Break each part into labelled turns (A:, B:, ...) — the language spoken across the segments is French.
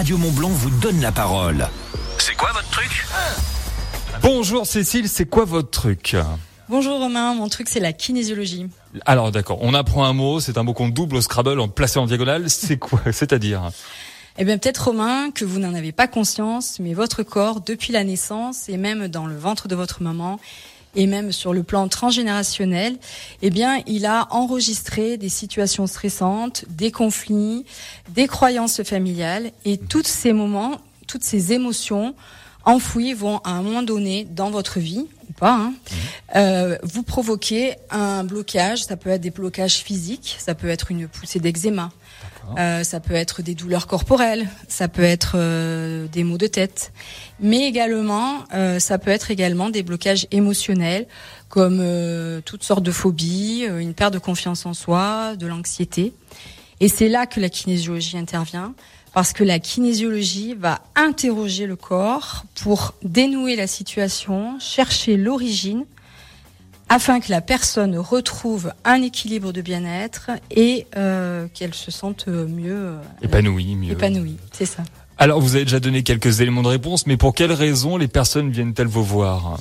A: Radio Montblanc vous donne la parole.
B: C'est quoi votre truc
C: Bonjour Cécile, c'est quoi votre truc
D: Bonjour Romain, mon truc c'est la kinésiologie.
C: Alors d'accord, on apprend un mot, c'est un mot qu'on double au Scrabble en placé en diagonale, c'est quoi C'est-à-dire
D: Eh bien peut-être Romain que vous n'en avez pas conscience, mais votre corps depuis la naissance et même dans le ventre de votre maman et même sur le plan transgénérationnel, eh bien, il a enregistré des situations stressantes, des conflits, des croyances familiales. Et tous ces moments, toutes ces émotions enfouies vont à un moment donné dans votre vie ou pas, hein, euh, vous provoquer un blocage. Ça peut être des blocages physiques, ça peut être une poussée d'eczéma, euh, ça peut être des douleurs corporelles, ça peut être euh, des maux de tête, mais également euh, ça peut être également des blocages émotionnels comme euh, toutes sortes de phobies, euh, une perte de confiance en soi, de l'anxiété. Et c'est là que la kinésiologie intervient parce que la kinésiologie va interroger le corps pour dénouer la situation, chercher l'origine afin que la personne retrouve un équilibre de bien-être et euh, qu'elle se sente mieux euh,
C: Épanoui, mieux.
D: épanouie. C'est ça.
C: Alors vous avez déjà donné quelques éléments de réponse, mais pour quelles raisons les personnes viennent-elles vous voir?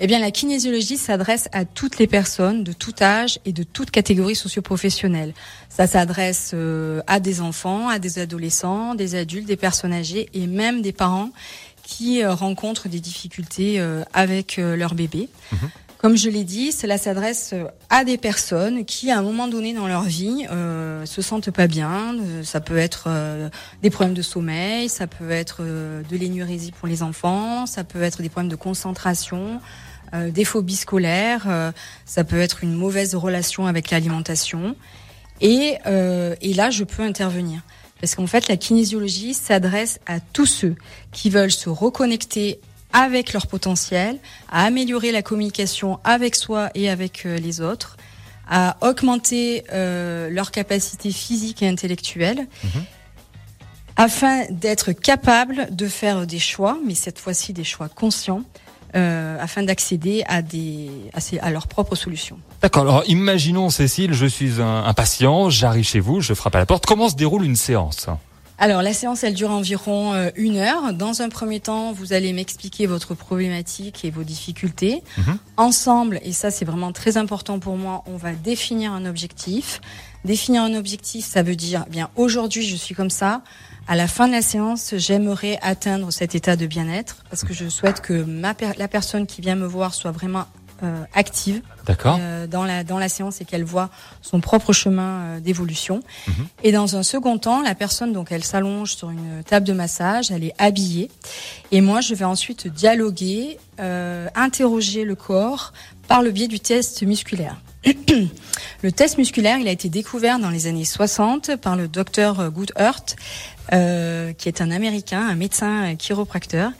D: Eh bien, la kinésiologie s'adresse à toutes les personnes de tout âge et de toute catégorie socioprofessionnelle. Ça s'adresse euh, à des enfants, à des adolescents, des adultes, des personnes âgées et même des parents qui euh, rencontrent des difficultés euh, avec euh, leur bébé. Comme je l'ai dit, cela s'adresse euh, à des personnes qui, à un moment donné dans leur vie, euh, se sentent pas bien. Euh, Ça peut être euh, des problèmes de sommeil, ça peut être euh, de l'énurésie pour les enfants, ça peut être des problèmes de concentration, euh, des phobies scolaires, ça peut être une mauvaise relation avec l'alimentation. Et, et là, je peux intervenir. Parce qu'en fait, la kinésiologie s'adresse à tous ceux qui veulent se reconnecter avec leur potentiel, à améliorer la communication avec soi et avec euh, les autres, à augmenter euh, leur capacité physique et intellectuelle, afin d'être capable de faire des choix, mais cette fois-ci des choix conscients, euh, afin d'accéder à des à, ces- à leurs propres solutions.
C: D'accord, alors imaginons Cécile, je suis un, un patient, j'arrive chez vous, je frappe à la porte. Comment se déroule une séance?
D: Alors la séance, elle dure environ euh, une heure. Dans un premier temps, vous allez m'expliquer votre problématique et vos difficultés.
C: Mhm.
D: Ensemble, et ça c'est vraiment très important pour moi, on va définir un objectif. Définir un objectif, ça veut dire, eh bien aujourd'hui je suis comme ça. À la fin de la séance, j'aimerais atteindre cet état de bien-être parce que je souhaite que ma per- la personne qui vient me voir soit vraiment euh, active euh, dans la dans la séance et qu'elle voit son propre chemin euh, d'évolution. Et dans un second temps, la personne donc elle s'allonge sur une table de massage, elle est habillée et moi je vais ensuite dialoguer, euh, interroger le corps par le biais du test musculaire. le test musculaire, il a été découvert dans les années 60 par le docteur Goodhart, euh, qui est un Américain, un médecin chiropracteur.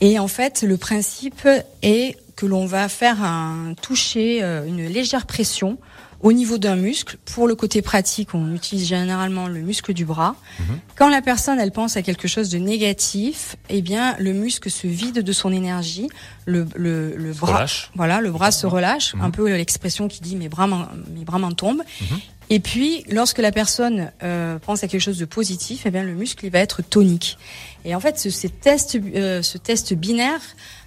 D: Et en fait, le principe est que l'on va faire un toucher, euh, une légère pression au niveau d'un muscle. Pour le côté pratique, on utilise généralement le muscle du bras. Quand la personne, elle pense à quelque chose de négatif, eh bien, le muscle se vide de son énergie, le, le, le bras,
C: relâche.
D: voilà, le bras se relâche, un peu l'expression qui dit mes bras, m'en- mes bras m'en tombent. Et puis, lorsque la personne euh, pense à quelque chose de positif, eh bien, le muscle il va être tonique. Et en fait, ce, ces tests, euh, ce test binaire,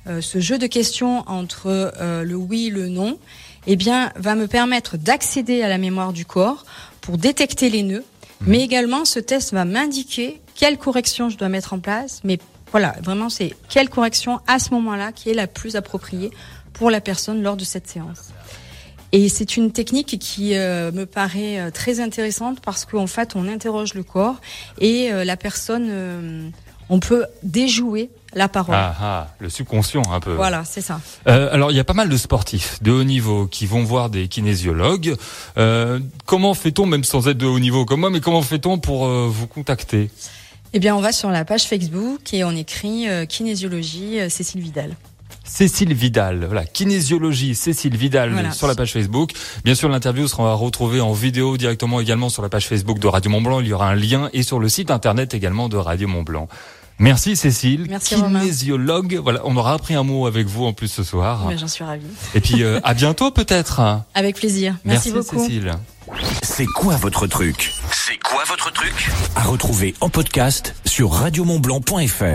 D: euh, ce jeu de questions entre euh, le oui, le non, eh bien, va me permettre d'accéder à la mémoire du corps pour détecter les nœuds. Mais également, ce test va m'indiquer quelle correction je dois mettre en place. Mais voilà, vraiment, c'est quelle correction à ce moment-là qui est la plus appropriée pour la personne lors de cette séance. Et c'est une technique qui euh, me paraît euh, très intéressante parce qu'en fait, on interroge le corps et euh, la personne, euh, on peut déjouer la parole.
C: Ah, ah, le subconscient un peu.
D: Voilà, c'est ça.
C: Euh, alors il y a pas mal de sportifs de haut niveau qui vont voir des kinésiologues. Euh, comment fait-on, même sans être de haut niveau comme moi, mais comment fait-on pour euh, vous contacter?
D: Eh bien, on va sur la page Facebook et on écrit kinésiologie Cécile Vidal.
C: Cécile Vidal, voilà, kinésiologie Cécile Vidal
D: Voilà.
C: sur la page Facebook. Bien sûr, l'interview sera retrouvée en vidéo directement également sur la page Facebook de Radio Mont Blanc. Il y aura un lien et sur le site internet également de Radio Mont Blanc. Merci Cécile,
D: Merci, Romain.
C: kinésiologue. Voilà, on aura appris un mot avec vous en plus ce soir.
D: Mais J'en suis ravie.
C: Et puis euh, à bientôt peut-être.
D: Avec plaisir. Merci, beaucoup.
C: Cécile.
A: C'est quoi votre truc?
B: C'est
A: C'est quoi votre truc? À retrouver en podcast sur radiomontblanc.fr.